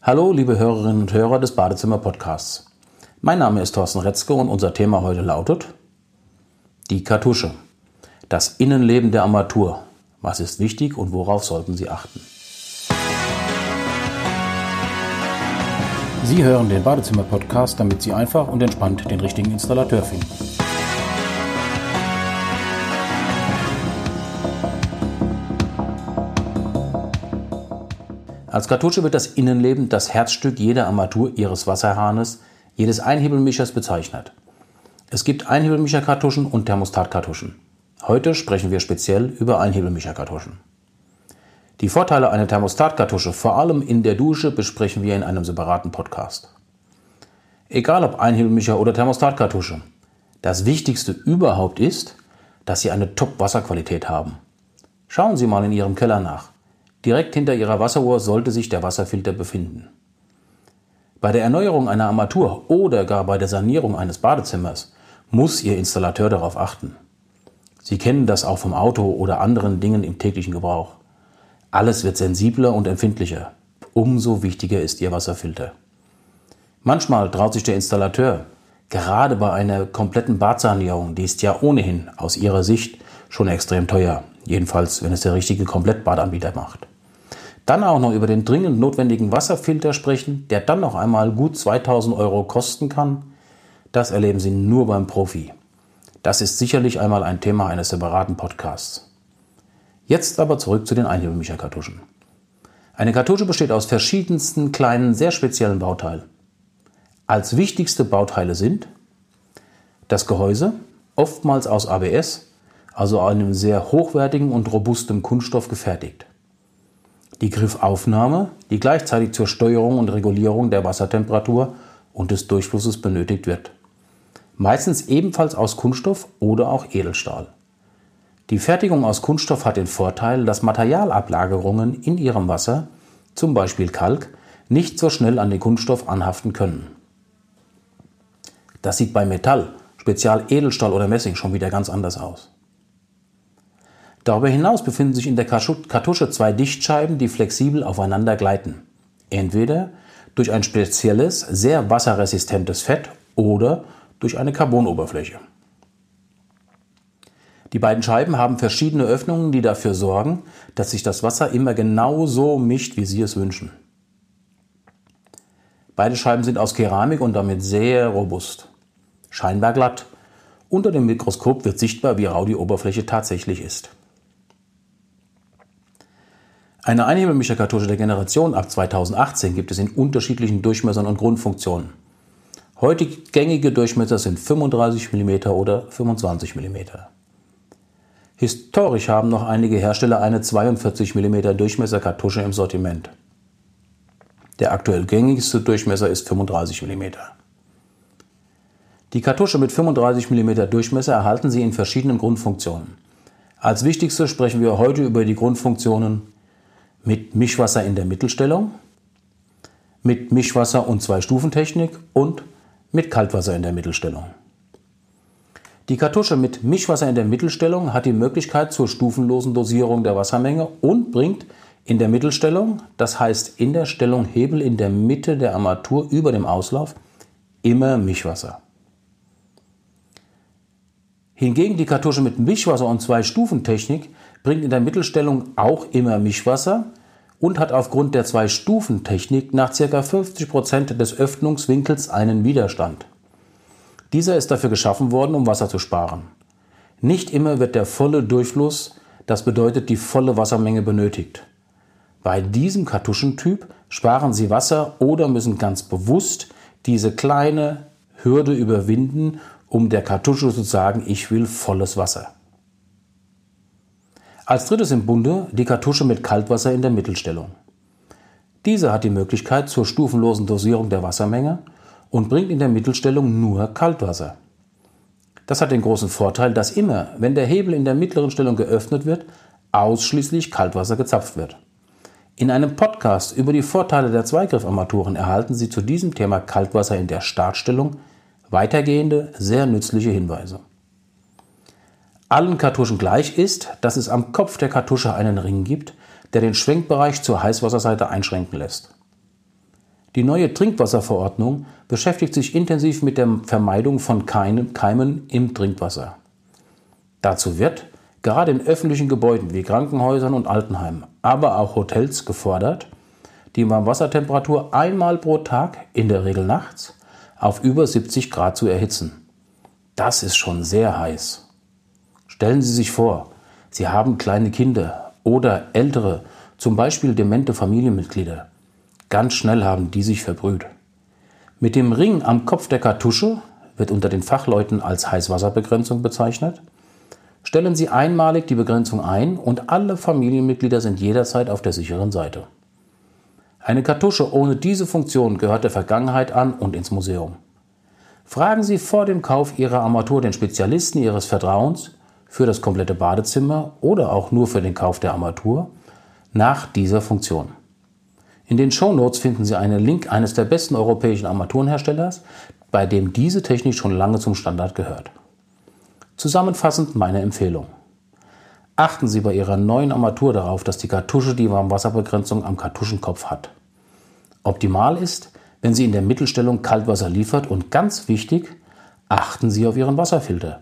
Hallo, liebe Hörerinnen und Hörer des Badezimmer Podcasts. Mein Name ist Thorsten Retzke und unser Thema heute lautet die Kartusche. Das Innenleben der Armatur. Was ist wichtig und worauf sollten Sie achten? Sie hören den Badezimmer Podcast, damit Sie einfach und entspannt den richtigen Installateur finden. Als Kartusche wird das Innenleben, das Herzstück jeder Armatur Ihres Wasserhahnes, jedes Einhebelmischers bezeichnet. Es gibt Einhebelmischerkartuschen und Thermostatkartuschen. Heute sprechen wir speziell über Einhebelmischerkartuschen. Die Vorteile einer Thermostatkartusche, vor allem in der Dusche, besprechen wir in einem separaten Podcast. Egal ob Einhebelmischer oder Thermostatkartusche, das Wichtigste überhaupt ist, dass Sie eine Top-Wasserqualität haben. Schauen Sie mal in Ihrem Keller nach. Direkt hinter Ihrer Wasseruhr sollte sich der Wasserfilter befinden. Bei der Erneuerung einer Armatur oder gar bei der Sanierung eines Badezimmers muss Ihr Installateur darauf achten. Sie kennen das auch vom Auto oder anderen Dingen im täglichen Gebrauch. Alles wird sensibler und empfindlicher. Umso wichtiger ist Ihr Wasserfilter. Manchmal traut sich der Installateur, gerade bei einer kompletten Badsanierung, die ist ja ohnehin aus Ihrer Sicht schon extrem teuer, jedenfalls wenn es der richtige Komplettbadanbieter macht. Dann auch noch über den dringend notwendigen Wasserfilter sprechen, der dann noch einmal gut 2000 Euro kosten kann. Das erleben Sie nur beim Profi. Das ist sicherlich einmal ein Thema eines separaten Podcasts. Jetzt aber zurück zu den Einhebelmischerkartuschen. Eine Kartusche besteht aus verschiedensten kleinen, sehr speziellen Bauteilen. Als wichtigste Bauteile sind das Gehäuse, oftmals aus ABS, also einem sehr hochwertigen und robustem Kunststoff gefertigt die Griffaufnahme, die gleichzeitig zur Steuerung und Regulierung der Wassertemperatur und des Durchflusses benötigt wird. Meistens ebenfalls aus Kunststoff oder auch Edelstahl. Die Fertigung aus Kunststoff hat den Vorteil, dass Materialablagerungen in ihrem Wasser, zum Beispiel Kalk, nicht so schnell an den Kunststoff anhaften können. Das sieht bei Metall, speziell Edelstahl oder Messing, schon wieder ganz anders aus. Darüber hinaus befinden sich in der Kartusche zwei Dichtscheiben, die flexibel aufeinander gleiten. Entweder durch ein spezielles, sehr wasserresistentes Fett oder durch eine Carbonoberfläche. Die beiden Scheiben haben verschiedene Öffnungen, die dafür sorgen, dass sich das Wasser immer genau so mischt, wie Sie es wünschen. Beide Scheiben sind aus Keramik und damit sehr robust. Scheinbar glatt. Unter dem Mikroskop wird sichtbar, wie rau die Oberfläche tatsächlich ist. Eine Einhebelmischerkartusche der Generation ab 2018 gibt es in unterschiedlichen Durchmessern und Grundfunktionen. Heutige gängige Durchmesser sind 35 mm oder 25 mm. Historisch haben noch einige Hersteller eine 42 mm Durchmesserkartusche im Sortiment. Der aktuell gängigste Durchmesser ist 35 mm. Die Kartusche mit 35 mm Durchmesser erhalten Sie in verschiedenen Grundfunktionen. Als wichtigste sprechen wir heute über die Grundfunktionen mit Mischwasser in der Mittelstellung, mit Mischwasser und Zwei-Stufen-Technik und mit Kaltwasser in der Mittelstellung. Die Kartusche mit Mischwasser in der Mittelstellung hat die Möglichkeit zur stufenlosen Dosierung der Wassermenge und bringt in der Mittelstellung, das heißt in der Stellung Hebel in der Mitte der Armatur über dem Auslauf, immer Mischwasser. Hingegen die Kartusche mit Mischwasser und Zwei-Stufen-Technik bringt in der Mittelstellung auch immer Mischwasser, und hat aufgrund der Zwei-Stufen-Technik nach ca. 50 Prozent des Öffnungswinkels einen Widerstand. Dieser ist dafür geschaffen worden, um Wasser zu sparen. Nicht immer wird der volle Durchfluss, das bedeutet die volle Wassermenge benötigt. Bei diesem Kartuschentyp sparen Sie Wasser oder müssen ganz bewusst diese kleine Hürde überwinden, um der Kartusche zu sagen, ich will volles Wasser. Als drittes im Bunde die Kartusche mit Kaltwasser in der Mittelstellung. Diese hat die Möglichkeit zur stufenlosen Dosierung der Wassermenge und bringt in der Mittelstellung nur Kaltwasser. Das hat den großen Vorteil, dass immer, wenn der Hebel in der mittleren Stellung geöffnet wird, ausschließlich Kaltwasser gezapft wird. In einem Podcast über die Vorteile der Zweigriffarmaturen erhalten Sie zu diesem Thema Kaltwasser in der Startstellung weitergehende, sehr nützliche Hinweise allen Kartuschen gleich ist, dass es am Kopf der Kartusche einen Ring gibt, der den Schwenkbereich zur Heißwasserseite einschränken lässt. Die neue Trinkwasserverordnung beschäftigt sich intensiv mit der Vermeidung von Keimen im Trinkwasser. Dazu wird, gerade in öffentlichen Gebäuden wie Krankenhäusern und Altenheimen, aber auch Hotels gefordert, die Warmwassertemperatur einmal pro Tag, in der Regel nachts, auf über 70 Grad zu erhitzen. Das ist schon sehr heiß. Stellen Sie sich vor, Sie haben kleine Kinder oder ältere, zum Beispiel demente Familienmitglieder. Ganz schnell haben die sich verbrüht. Mit dem Ring am Kopf der Kartusche, wird unter den Fachleuten als Heißwasserbegrenzung bezeichnet, stellen Sie einmalig die Begrenzung ein und alle Familienmitglieder sind jederzeit auf der sicheren Seite. Eine Kartusche ohne diese Funktion gehört der Vergangenheit an und ins Museum. Fragen Sie vor dem Kauf Ihrer Armatur den Spezialisten Ihres Vertrauens für das komplette Badezimmer oder auch nur für den Kauf der Armatur nach dieser Funktion. In den Shownotes finden Sie einen Link eines der besten europäischen Armaturenherstellers, bei dem diese Technik schon lange zum Standard gehört. Zusammenfassend meine Empfehlung. Achten Sie bei Ihrer neuen Armatur darauf, dass die Kartusche die Warmwasserbegrenzung am Kartuschenkopf hat. Optimal ist, wenn sie in der Mittelstellung Kaltwasser liefert und ganz wichtig, achten Sie auf Ihren Wasserfilter.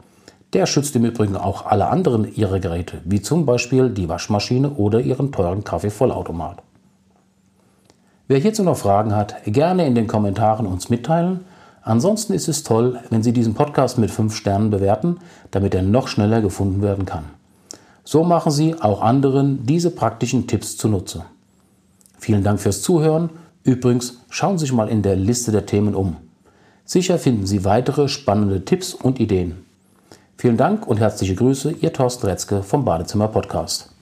Der schützt im Übrigen auch alle anderen Ihrer Geräte, wie zum Beispiel die Waschmaschine oder Ihren teuren Kaffeevollautomat. Wer hierzu noch Fragen hat, gerne in den Kommentaren uns mitteilen. Ansonsten ist es toll, wenn Sie diesen Podcast mit 5 Sternen bewerten, damit er noch schneller gefunden werden kann. So machen Sie auch anderen diese praktischen Tipps zunutze. Vielen Dank fürs Zuhören. Übrigens, schauen Sie sich mal in der Liste der Themen um. Sicher finden Sie weitere spannende Tipps und Ideen. Vielen Dank und herzliche Grüße, Ihr Thorsten Retzke vom Badezimmer Podcast.